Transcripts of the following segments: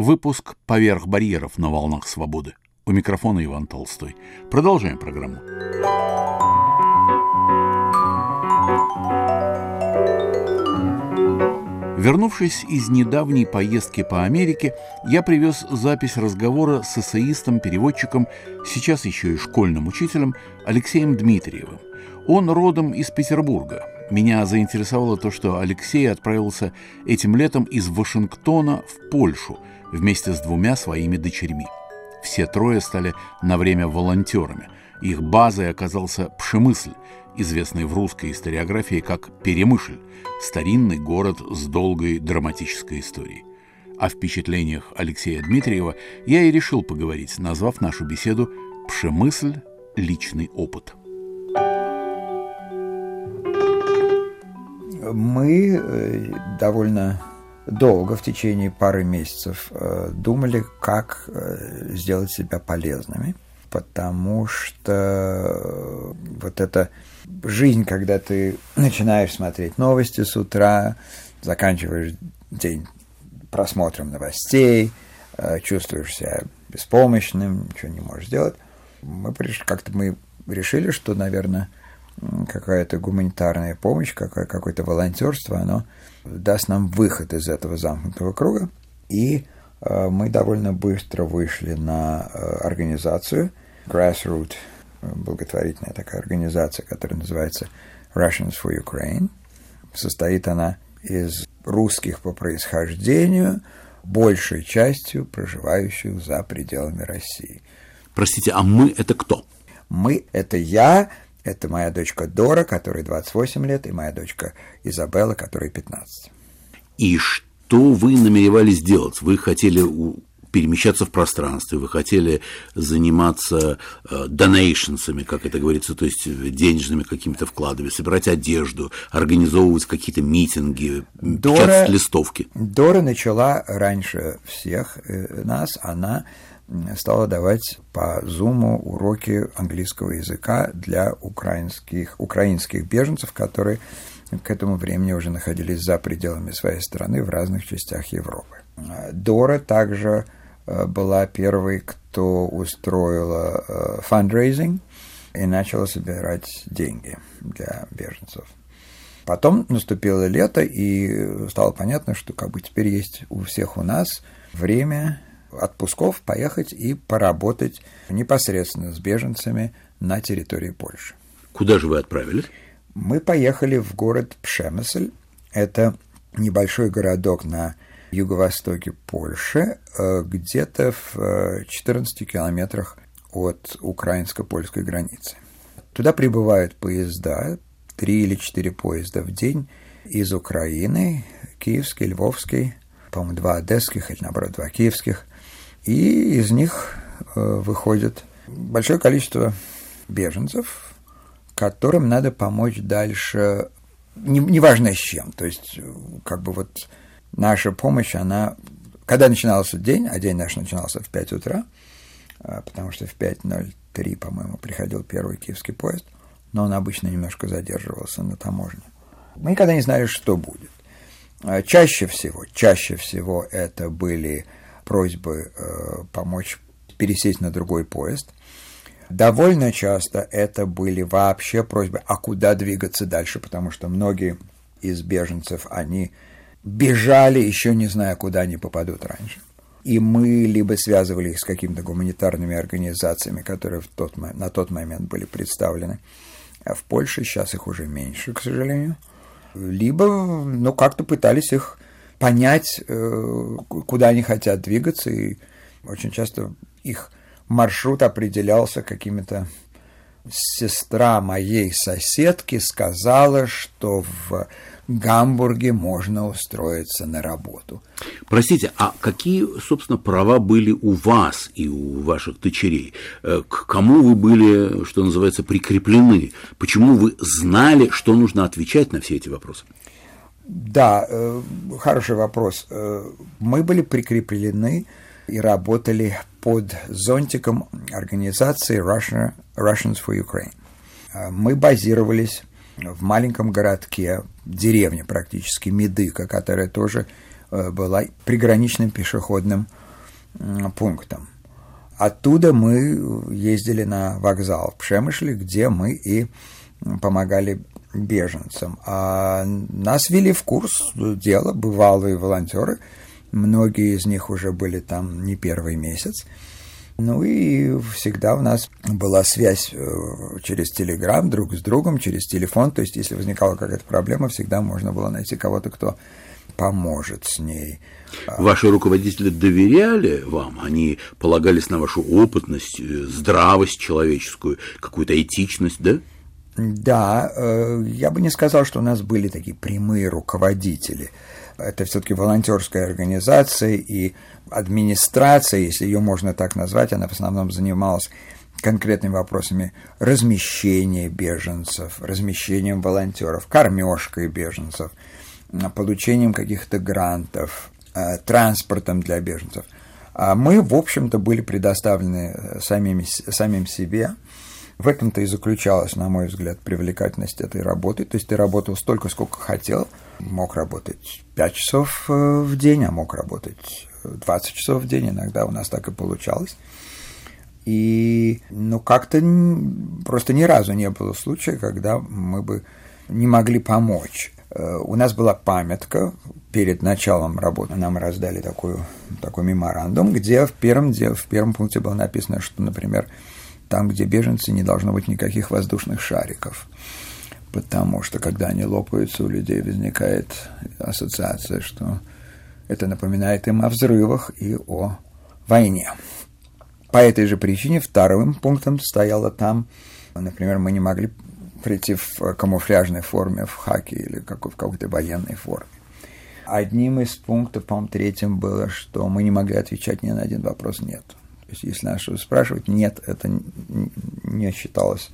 Выпуск «Поверх барьеров на волнах свободы». У микрофона Иван Толстой. Продолжаем программу. Вернувшись из недавней поездки по Америке, я привез запись разговора с эссеистом-переводчиком, сейчас еще и школьным учителем Алексеем Дмитриевым. Он родом из Петербурга. Меня заинтересовало то, что Алексей отправился этим летом из Вашингтона в Польшу вместе с двумя своими дочерьми. Все трое стали на время волонтерами. Их базой оказался Пшемысль, известный в русской историографии как Перемышль, старинный город с долгой драматической историей. О впечатлениях Алексея Дмитриева я и решил поговорить, назвав нашу беседу «Пшемысль. Личный опыт». Мы э, довольно долго, в течение пары месяцев, э, думали, как э, сделать себя полезными, потому что вот эта жизнь, когда ты начинаешь смотреть новости с утра, заканчиваешь день просмотром новостей, э, чувствуешь себя беспомощным, ничего не можешь сделать. Мы как-то мы решили, что, наверное, какая-то гуманитарная помощь, какое-то волонтерство, оно даст нам выход из этого замкнутого круга. И э, мы довольно быстро вышли на э, организацию Grassroot благотворительная такая организация, которая называется Russians for Ukraine. Состоит она из русских по происхождению, большей частью проживающих за пределами России. Простите, а мы это кто? Мы – это я, это моя дочка Дора, которой 28 лет, и моя дочка Изабелла, которой 15. И что вы намеревались делать? Вы хотели перемещаться в пространстве, вы хотели заниматься э, донейшнсами, как это говорится, то есть денежными какими-то вкладами, собирать одежду, организовывать какие-то митинги, Дора, печатать листовки. Дора начала раньше всех э, нас, она стала давать по Зуму уроки английского языка для украинских, украинских беженцев, которые к этому времени уже находились за пределами своей страны в разных частях Европы. Дора также Э, была первой, кто устроила э, фандрейзинг и начала собирать деньги для беженцев. Потом наступило лето, и стало понятно, что как бы теперь есть у всех у нас время отпусков поехать и поработать непосредственно с беженцами на территории Польши. Куда же вы отправились? Мы поехали в город Пшемесль. Это небольшой городок на юго-востоке Польши, э, где-то в 14 э, километрах от украинско-польской границы. Туда прибывают поезда, три или четыре поезда в день из Украины, киевский, львовский, по-моему, два одесских или, наоборот, два киевских. И из них э, выходит большое количество беженцев, которым надо помочь дальше, неважно не с чем. То есть, как бы вот наша помощь, она... Когда начинался день, а день наш начинался в 5 утра, а, потому что в 5.03, по-моему, приходил первый киевский поезд, но он обычно немножко задерживался на таможне. Мы никогда не знали, что будет. Чаще всего, чаще всего это были просьбы э, помочь пересесть на другой поезд. Довольно часто это были вообще просьбы, а куда двигаться дальше, потому что многие из беженцев, они бежали, еще не зная, куда они попадут раньше. И мы либо связывали их с какими-то гуманитарными организациями, которые в тот, на тот момент были представлены. А в Польше сейчас их уже меньше, к сожалению. Либо, ну, как-то пытались их понять, э, куда они хотят двигаться, и очень часто их маршрут определялся какими-то сестра моей соседки сказала, что в Гамбурге можно устроиться на работу. Простите, а какие, собственно, права были у вас и у ваших дочерей? Э, к кому вы были, что называется, прикреплены? Почему вы знали, что нужно отвечать на все эти вопросы? Да, э, хороший вопрос. Э, мы были прикреплены и работали под зонтиком организации Russia, Russians for Ukraine. Мы базировались в маленьком городке, деревне практически, Медыка, которая тоже э, была приграничным пешеходным пунктам. Оттуда мы ездили на вокзал в Пшемышле, где мы и помогали беженцам. А нас вели в курс дела бывалые волонтеры. Многие из них уже были там не первый месяц. Ну и всегда у нас была связь э, через Телеграм друг с другом, через телефон. То есть, если возникала какая-то проблема, всегда можно было найти кого-то, кто поможет с ней. Ваши руководители доверяли вам? Они полагались на вашу опытность, э, здравость человеческую, какую-то этичность, да? Да, э, я бы не сказал, что у нас были такие прямые руководители. Это все-таки волонтерская организация и администрация, если ее можно так назвать, она в основном занималась конкретными вопросами размещения беженцев, размещением волонтеров, кормежкой беженцев, получением каких-то грантов, Э, транспортом для беженцев. А мы, в общем-то, были предоставлены э, самим, самим себе. В этом-то и заключалась, на мой взгляд, привлекательность этой работы. То есть ты работал столько, сколько хотел. Мог работать 5 часов э, в день, а мог работать 20 часов в день. Иногда у нас так и получалось. И, ну, как-то просто ни разу не было случая, когда мы бы не могли помочь. У нас была памятка перед началом работы нам раздали такую, такой меморандум, где в первом, где в первом пункте было написано, что, например, там, где беженцы, не должно быть никаких воздушных шариков. Потому что, когда они лопаются, у людей возникает ассоциация, что это напоминает им о взрывах и о войне. По этой же причине вторым пунктом стояло там, например, мы не могли прийти в камуфляжной форме, в хаке или в какой-то военной форме. Одним из пунктов, по-моему, третьим было, что мы не могли отвечать ни на один вопрос «нет». То есть, если нас что-то спрашивать «нет», это не считалось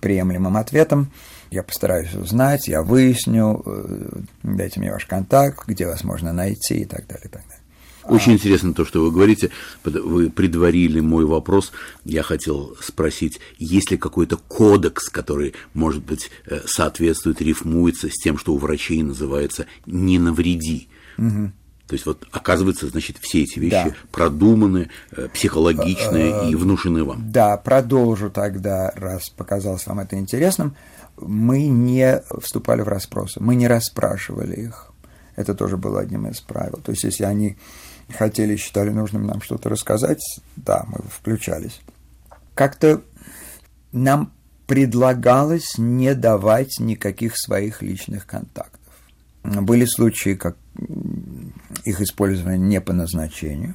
приемлемым ответом. Я постараюсь узнать, я выясню, э, дайте мне ваш контакт, где вас можно найти и так далее, и так далее. Очень а... интересно то, что вы говорите. Вы предварили мой вопрос. Я хотел спросить, есть ли какой-то кодекс, который, может быть, э, соответствует, рифмуется с тем, что у врачей называется «не навреди». Угу. То есть вот оказывается, значит, все эти вещи да. продуманы, э, психологичные а, и внушены вам. Да, продолжу тогда, раз показалось вам это интересным. Мы не вступали в расспросы, мы не расспрашивали их. Это тоже было одним из правил. То есть, если они хотели, считали нужным нам что-то рассказать, да, мы включались. Как-то нам предлагалось не давать никаких своих личных контактов. Были случаи, как их использование не по назначению,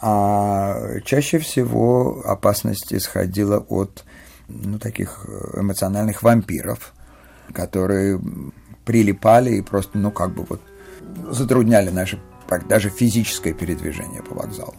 а чаще всего опасность исходила от ну, таких эмоциональных вампиров, которые прилипали и просто, ну, как бы вот затрудняли наше даже физическое передвижение по вокзалу.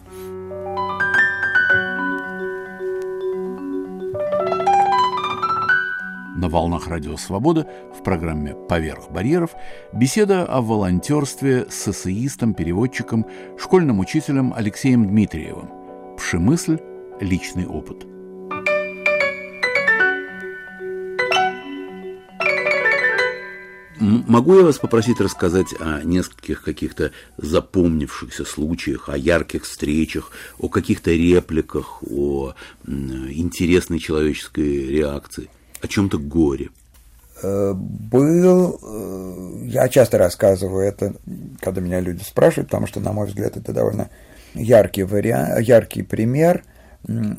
На волнах Радио Свобода в программе «Поверх барьеров» беседа о волонтерстве с эссеистом, переводчиком, школьным учителем Алексеем Дмитриевым. Пшемысль – личный опыт – Могу я вас попросить рассказать о нескольких каких-то запомнившихся случаях, о ярких встречах, о каких-то репликах, о интересной человеческой реакции, о чем-то горе? Э, был, э, я часто рассказываю это, когда меня люди спрашивают, потому что, на мой взгляд, это довольно яркий вариант, яркий пример.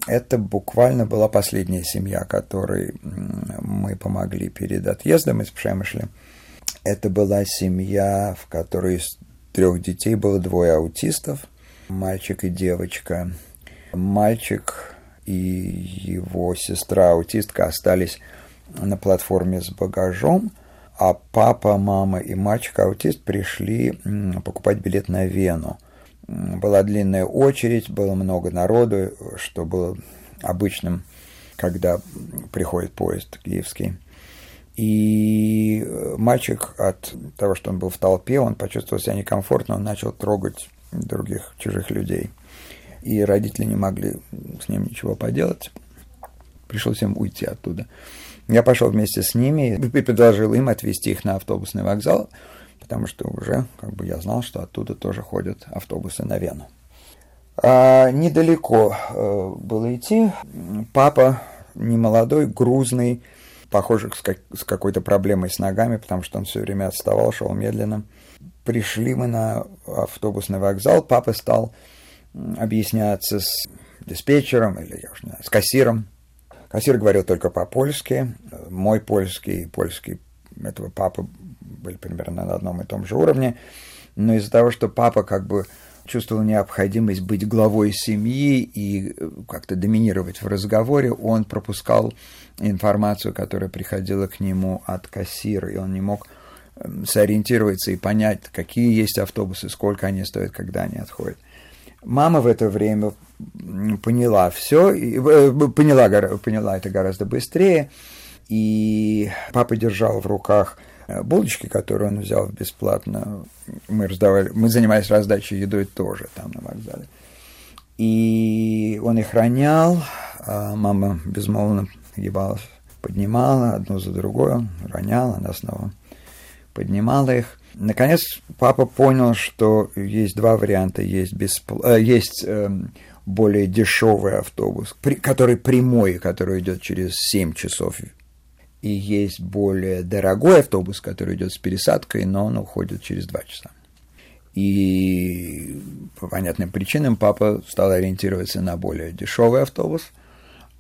Это буквально была последняя семья, которой мы помогли перед отъездом из Пшемышля. Это была семья, в которой из трех детей было двое аутистов, мальчик и девочка. Мальчик и его сестра-аутистка остались на платформе с багажом, а папа, мама и мальчик-аутист пришли покупать билет на Вену. Была длинная очередь, было много народу, что было обычным, когда приходит поезд киевский. И э, мальчик от того, что он был в толпе, он почувствовал себя некомфортно, он начал трогать других чужих людей. И родители не могли с ним ничего поделать. Пришлось им уйти оттуда. Я пошел вместе с ними и предложил им отвезти их на автобусный вокзал, потому что уже как бы я знал, что оттуда тоже ходят автобусы на Вену. А, недалеко э, было идти. Папа немолодой, грузный, похоже, с, как, с какой-то проблемой с ногами, потому что он все время отставал, шел медленно. Пришли мы на автобусный вокзал, папа стал объясняться с диспетчером или, я уж не знаю, с кассиром. Кассир говорил только по-польски. Мой польский и польский этого папы были примерно на одном и том же уровне. Но из-за того, что папа как бы чувствовал необходимость быть главой семьи и э, как-то доминировать в разговоре, он пропускал информацию, которая приходила к нему от кассира, и он не мог эм, сориентироваться и понять, какие есть автобусы, сколько они стоят, когда они отходят. Мама в это время поняла все, э, поняла, поняла это гораздо быстрее, и папа держал в руках Э, булочки, которые он взял бесплатно, мы раздавали, мы занимались раздачей едой тоже там на вокзале. И он их ронял, а мама безмолвно ебалась, поднимала одну за другой, роняла, она снова поднимала их. Наконец папа понял, что есть два варианта. Есть, беспл... Э, есть э, более дешевый автобус, который прямой, который идет через 7 часов и есть более дорогой автобус, который идет с пересадкой, но он уходит через два часа. И по понятным причинам папа стал ориентироваться на более дешевый автобус,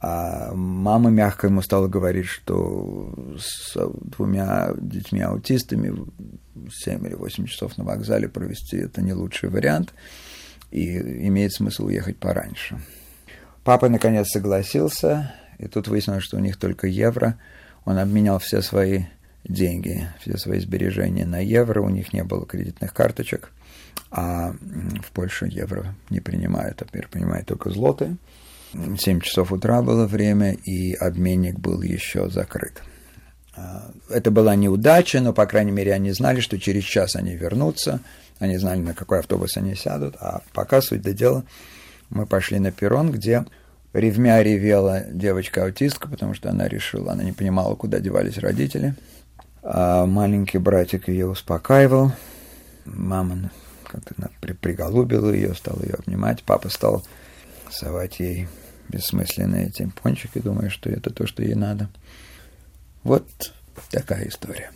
а мама мягко ему стала говорить, что с двумя детьми-аутистами 7 или 8 часов на вокзале провести это не лучший вариант, и имеет смысл уехать пораньше. Папа наконец согласился, и тут выяснилось, что у них только евро – он обменял все свои деньги, все свои сбережения на евро, у них не было кредитных карточек, а в Польше евро не принимают, а принимают только злоты. 7 часов утра было время, и обменник был еще закрыт. А, это была неудача, но, по крайней мере, они знали, что через час они вернутся, они знали, на какой автобус они сядут, а пока, суть до дела, мы пошли на перрон, где Ревмя ревела девочка-аутистка, потому что она решила, она не понимала, куда девались родители. А маленький братик ее успокаивал. Мама как-то при приголубила ее, стала ее обнимать. Папа стал совать ей бессмысленные эти пончики, думая, что это то, что ей надо. Вот такая история.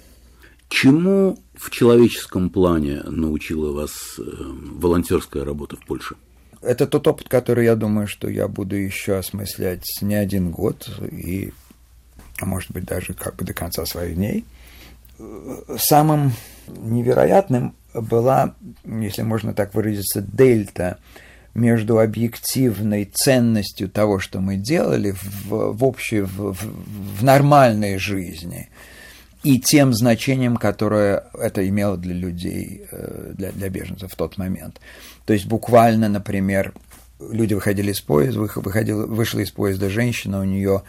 Чему в человеческом плане научила вас э, волонтерская работа в Польше? Это тот опыт, который я думаю, что я буду еще осмыслять не один год, и, а может быть, даже как бы до конца своих дней. Самым невероятным была, если можно так выразиться, дельта между объективной ценностью того, что мы делали в, в общей, в, в, в нормальной жизни, и тем значением, которое это имело для людей, э, для, для беженцев в тот момент. То есть буквально, например, люди выходили из поезда, выходила, вышла из поезда женщина, у нее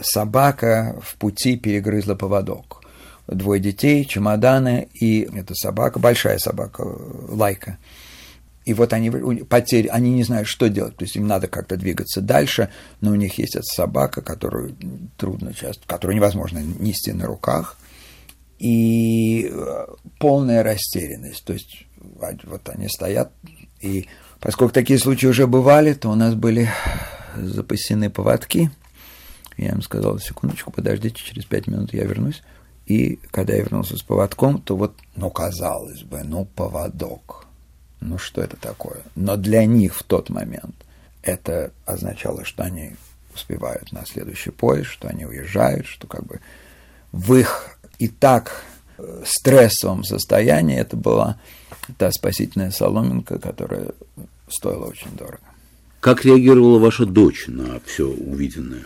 собака в пути перегрызла поводок. Двое детей, чемоданы, и эта собака, большая собака, лайка. И вот они потери, они не знают, что делать. То есть им надо как-то двигаться дальше, но у них есть эта собака, которую трудно часто, которую невозможно нести на руках. И э, полная растерянность. То есть вот они стоят, и поскольку такие случаи уже бывали, то у нас были запасены поводки. Я им сказал, секундочку, подождите, через пять минут я вернусь. И когда я вернулся с поводком, то вот, ну, казалось бы, ну, поводок. Ну, что это такое? Но для них в тот момент это означало, что они успевают на следующий поезд, что они уезжают, что как бы в их и так э, стрессовом состоянии это была та спасительная соломинка, которая стоила очень дорого. Как реагировала ваша дочь на все увиденное?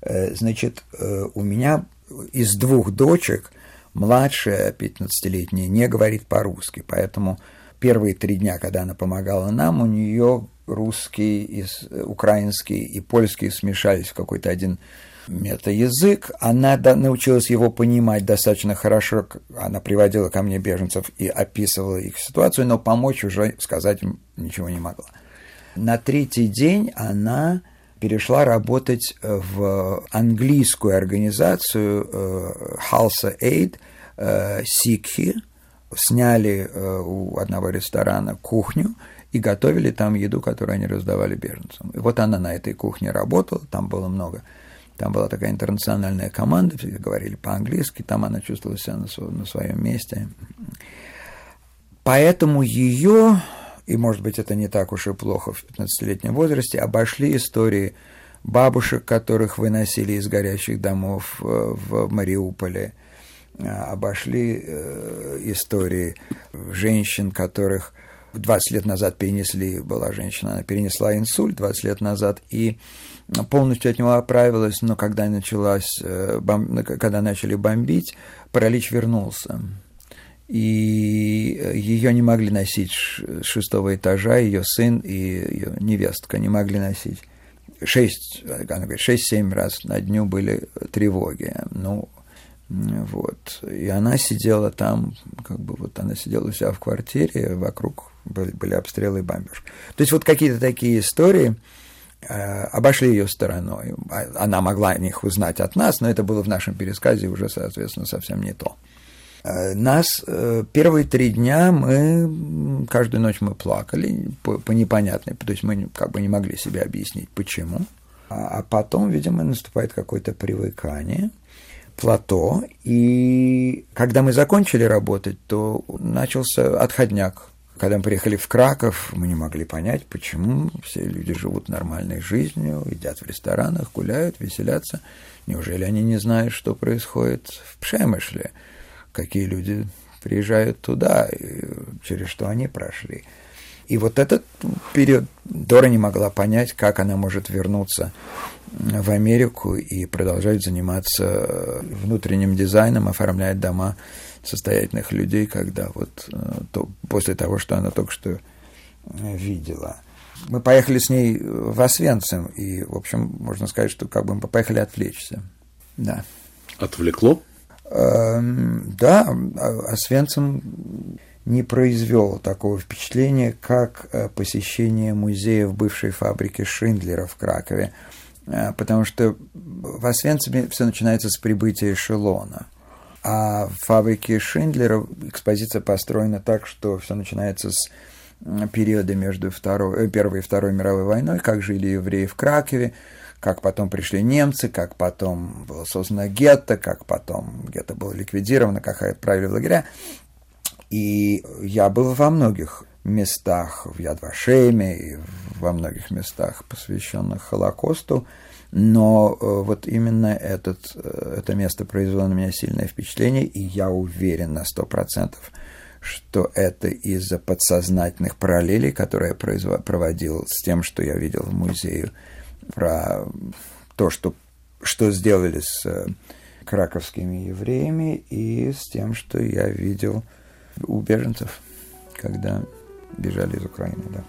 Э, значит, э, у меня из двух дочек младшая, 15-летняя, не говорит по-русски, поэтому первые три дня, когда она помогала нам, у нее русский, украинский и польский смешались в какой-то один метаязык, она научилась его понимать достаточно хорошо, она приводила ко мне беженцев и описывала их ситуацию, но помочь уже сказать им ничего не могла. На третий день она перешла работать в английскую организацию Halsa Aid Сикхи, сняли у одного ресторана кухню, и готовили там еду, которую они раздавали беженцам. И вот она на этой кухне работала, там было много там была такая интернациональная команда, все говорили по-английски, там она чувствовала себя на, своем, на своем месте. Поэтому ее, и может быть это не так уж и плохо в 15-летнем возрасте, обошли истории бабушек, которых выносили из горящих домов э, в Мариуполе, обошли э, истории женщин, которых 20 лет назад перенесли, была женщина, она перенесла инсульт 20 лет назад и полностью от него оправилась, но когда началась, э, бом... когда начали бомбить, паралич вернулся. И ее не могли носить с шестого этажа, ее сын и ее невестка не могли носить. Шесть, она говорит, шесть-семь раз на дню были тревоги. Ну, вот. И она сидела там, как бы вот она сидела у себя в квартире, вокруг были, обстрелы и бомбеж. То есть вот какие-то такие истории э, обошли ее стороной. А, она могла о них узнать от нас, но это было в нашем пересказе уже, соответственно, совсем не то. Э, нас э, первые три дня мы каждую ночь мы плакали по, по непонятной, то есть мы как бы не могли себе объяснить почему. А, а потом, видимо, наступает какое-то привыкание – плато, и когда мы закончили работать, то начался отходняк. Когда мы приехали в Краков, мы не могли понять, почему все люди живут нормальной жизнью, едят в ресторанах, гуляют, веселятся. Неужели они не знают, что происходит в Пшемышле? Какие люди приезжают туда, через что они прошли? И вот этот период Дора не могла понять, как она может вернуться в Америку и продолжать заниматься внутренним дизайном, оформлять дома состоятельных людей, когда вот э, то, после того, что она только что э, видела. Мы поехали с ней в Освенцим, и, в общем, можно сказать, что как бы мы поехали отвлечься. Да. Отвлекло? Эм, да, Освенцим не произвел такого впечатления, как э, посещение музея в бывшей фабрике Шиндлера в Кракове, э, потому что в Освенциме все начинается с прибытия эшелона. А в фабрике Шиндлера экспозиция построена так, что все начинается с периода между второй, э, Первой и Второй мировой войной, как жили евреи в Кракове, как потом пришли немцы, как потом было создано гетто, как потом гетто было ликвидировано, как отправили в лагеря. И я был во многих местах, в Ядвашеме и во многих местах, посвященных Холокосту, но э, вот именно этот, э, это место произвело на меня сильное впечатление, и я уверен на сто процентов, что это из-за подсознательных параллелей, которые я проводил с тем, что я видел в музее, про то, что, что сделали с э, краковскими евреями, и с тем, что я видел у беженцев, когда бежали из Украины, да.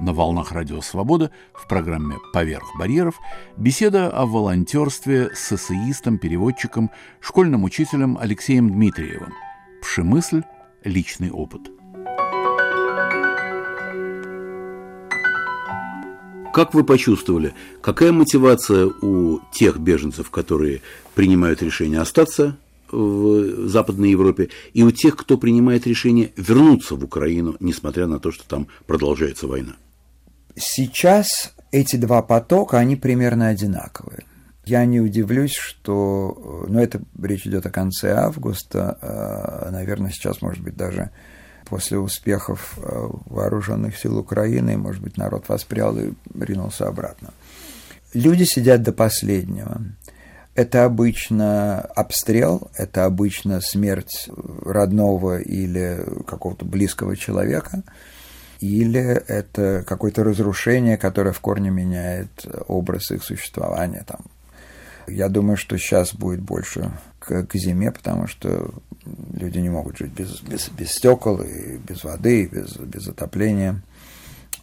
На волнах Радио Свобода в программе «Поверх барьеров» беседа о волонтерстве с эссеистом, переводчиком, школьным учителем Алексеем Дмитриевым. Пшемысль. Личный опыт. Как вы почувствовали, какая мотивация у тех беженцев, которые принимают решение остаться в Западной Европе, и у тех, кто принимает решение вернуться в Украину, несмотря на то, что там продолжается война? Сейчас эти два потока, они примерно одинаковые. Я не удивлюсь, что... Ну, это речь идет о конце августа, а, наверное, сейчас, может быть, даже после успехов э, вооруженных сил Украины, может быть, народ воспрял и ринулся обратно. Люди сидят до последнего. Это обычно обстрел, это обычно смерть родного или какого-то близкого человека, или это какое-то разрушение, которое в корне меняет образ их существования. Там. Я думаю, что сейчас будет больше к, к зиме, потому что люди не могут жить без, без, без стекол, и без воды, и без, без отопления.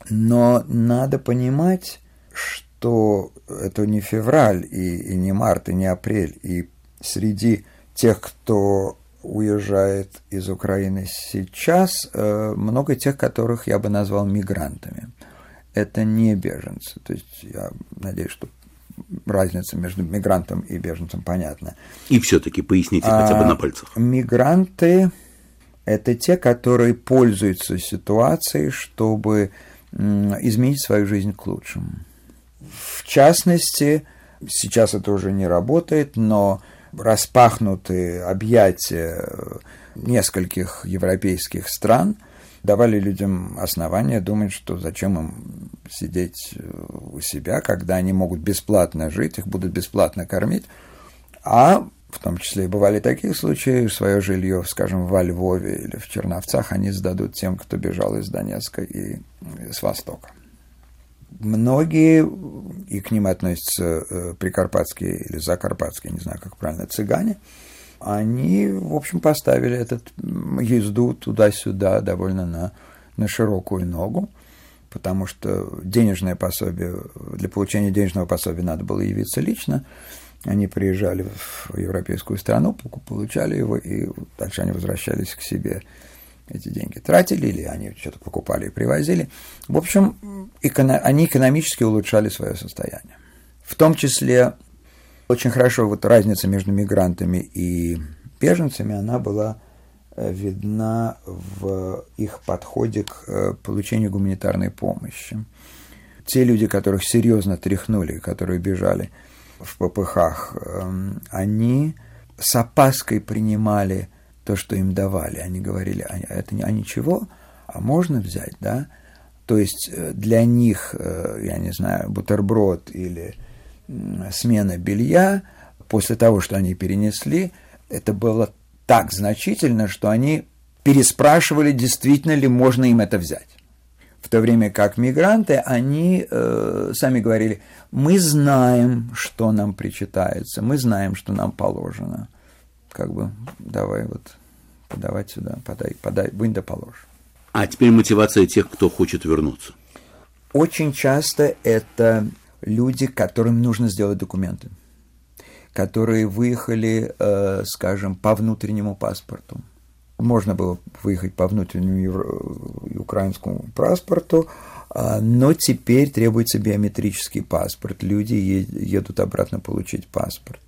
Но надо понимать, что это не февраль, и, и не март, и не апрель. И среди тех, кто уезжает из Украины сейчас, э, много тех, которых я бы назвал мигрантами. Это не беженцы. То есть я надеюсь, что разница между мигрантом и беженцем понятна. И все-таки поясните а, хотя бы на пальцах. Мигранты Это те, которые пользуются ситуацией, чтобы изменить свою жизнь к лучшему. В частности, сейчас это уже не работает, но распахнутые объятия нескольких европейских стран давали людям основания думать, что зачем им сидеть у себя, когда они могут бесплатно жить, их будут бесплатно кормить, а в том числе и бывали такие случаи, свое жилье, скажем, во Львове или в Черновцах они сдадут тем, кто бежал из Донецка и с Востока. Многие, и к ним относятся э, прикарпатские или закарпатские, не знаю, как правильно, цыгане, они, в общем, поставили этот езду туда-сюда довольно на, на широкую ногу, потому что денежное пособие, для получения денежного пособия надо было явиться лично, они приезжали в европейскую страну, получали его, и дальше они возвращались к себе. Эти деньги тратили, или они что-то покупали и привозили. В общем, эко- они экономически улучшали свое состояние. В том числе очень хорошо вот разница между мигрантами и беженцами, она была э, видна в их подходе к э, получению гуманитарной помощи. Те люди, которых серьезно тряхнули, которые бежали – в ППХ, эм, они с опаской принимали то, что им давали. Они говорили, а это не, а ничего, а можно взять, да? То есть э, для них, э, я не знаю, бутерброд или смена белья, после того, что они перенесли, это было так значительно, что они переспрашивали, действительно ли можно им это взять. В то время как мигранты, они э, сами говорили, мы знаем, что нам причитается, мы знаем, что нам положено. Как бы, давай вот подавать сюда, подай, подай, вынь да положь. А теперь мотивация тех, кто хочет вернуться. Очень часто это люди, которым нужно сделать документы, которые выехали, э, скажем, по внутреннему паспорту можно было выехать по внутреннему евро... украинскому паспорту, а, но теперь требуется биометрический паспорт. Люди едут обратно получить паспорт.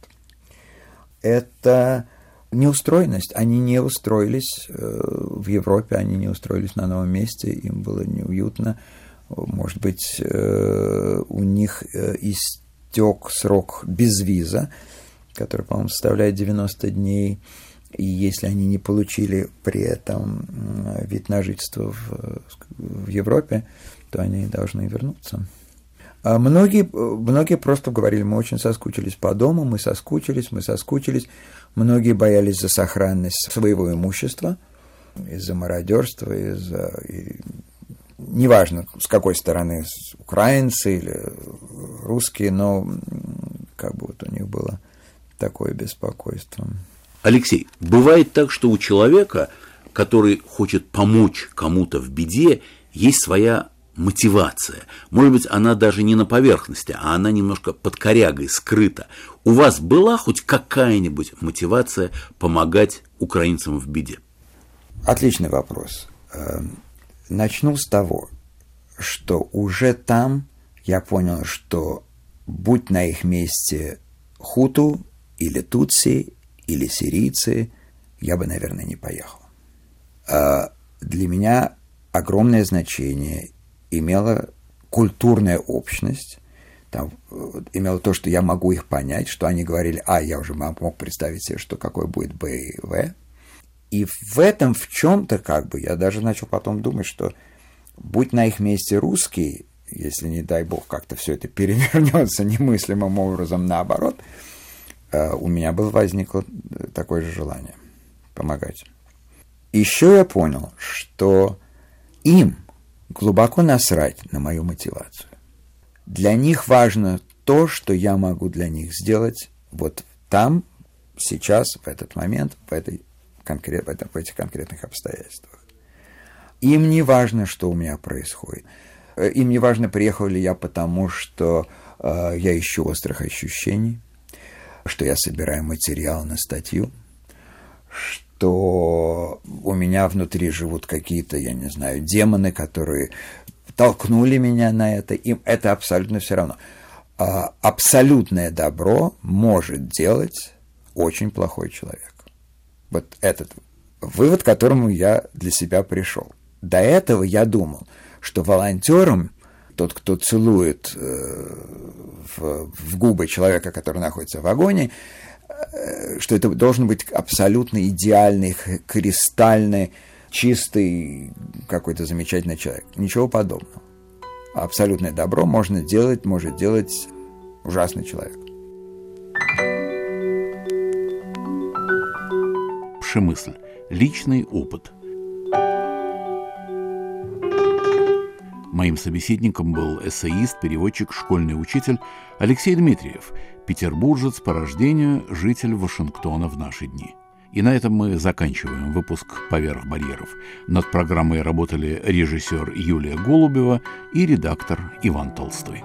Это неустроенность. Они не устроились э, в Европе, они не устроились на новом месте, им было неуютно. Может быть, э, у них э, истек срок без виза, который, по-моему, составляет 90 дней и если они не получили при этом вид на жительство в, в Европе, то они должны вернуться. А многие, многие просто говорили, мы очень соскучились по дому, мы соскучились, мы соскучились. Многие боялись за сохранность своего имущества, из-за мародерства, из-за... И, неважно, с какой стороны, украинцы или русские, но как бы вот у них было такое беспокойство. Алексей, бывает так, что у человека, который хочет помочь кому-то в беде, есть своя мотивация. Может быть, она даже не на поверхности, а она немножко под корягой, скрыта. У вас была хоть какая-нибудь мотивация помогать украинцам в беде? Отличный вопрос. Эм, начну с того, что уже там я понял, что будь на их месте хуту или тутси или сирийцы, я бы, наверное, не поехал. А для меня огромное значение имела культурная общность, там имело то, что я могу их понять, что они говорили, а, я уже мог представить себе, что какой будет Б и В. И в этом в чем-то как бы я даже начал потом думать, что будь на их месте русские, если, не дай бог, как-то все это перевернется немыслимым образом наоборот – Э, у меня было возникло такое же желание помогать. Еще я понял, что им глубоко насрать на мою мотивацию. Для них важно то, что я могу для них сделать вот там, сейчас, в этот момент, в, этой конкрет, в, этом, в этих конкретных обстоятельствах. Им не важно, что у меня происходит. Э, им не важно, приехал ли я потому, что э, я ищу острых ощущений что я собираю материал на статью, что у меня внутри живут какие-то, я не знаю, демоны, которые толкнули меня на это, им это абсолютно все равно. А абсолютное добро может делать очень плохой человек. Вот этот вывод, к которому я для себя пришел. До этого я думал, что волонтером тот, кто целует э, в, в губы человека, который находится в вагоне, что это должен быть абсолютно идеальный, кристальный, чистый какой-то замечательный человек. Ничего подобного. Абсолютное добро можно делать, может делать ужасный человек. Пшемысль. Личный опыт. Моим собеседником был эссеист, переводчик, школьный учитель Алексей Дмитриев, петербуржец по рождению, житель Вашингтона в наши дни. И на этом мы заканчиваем выпуск «Поверх барьеров». Над программой работали режиссер Юлия Голубева и редактор Иван Толстой.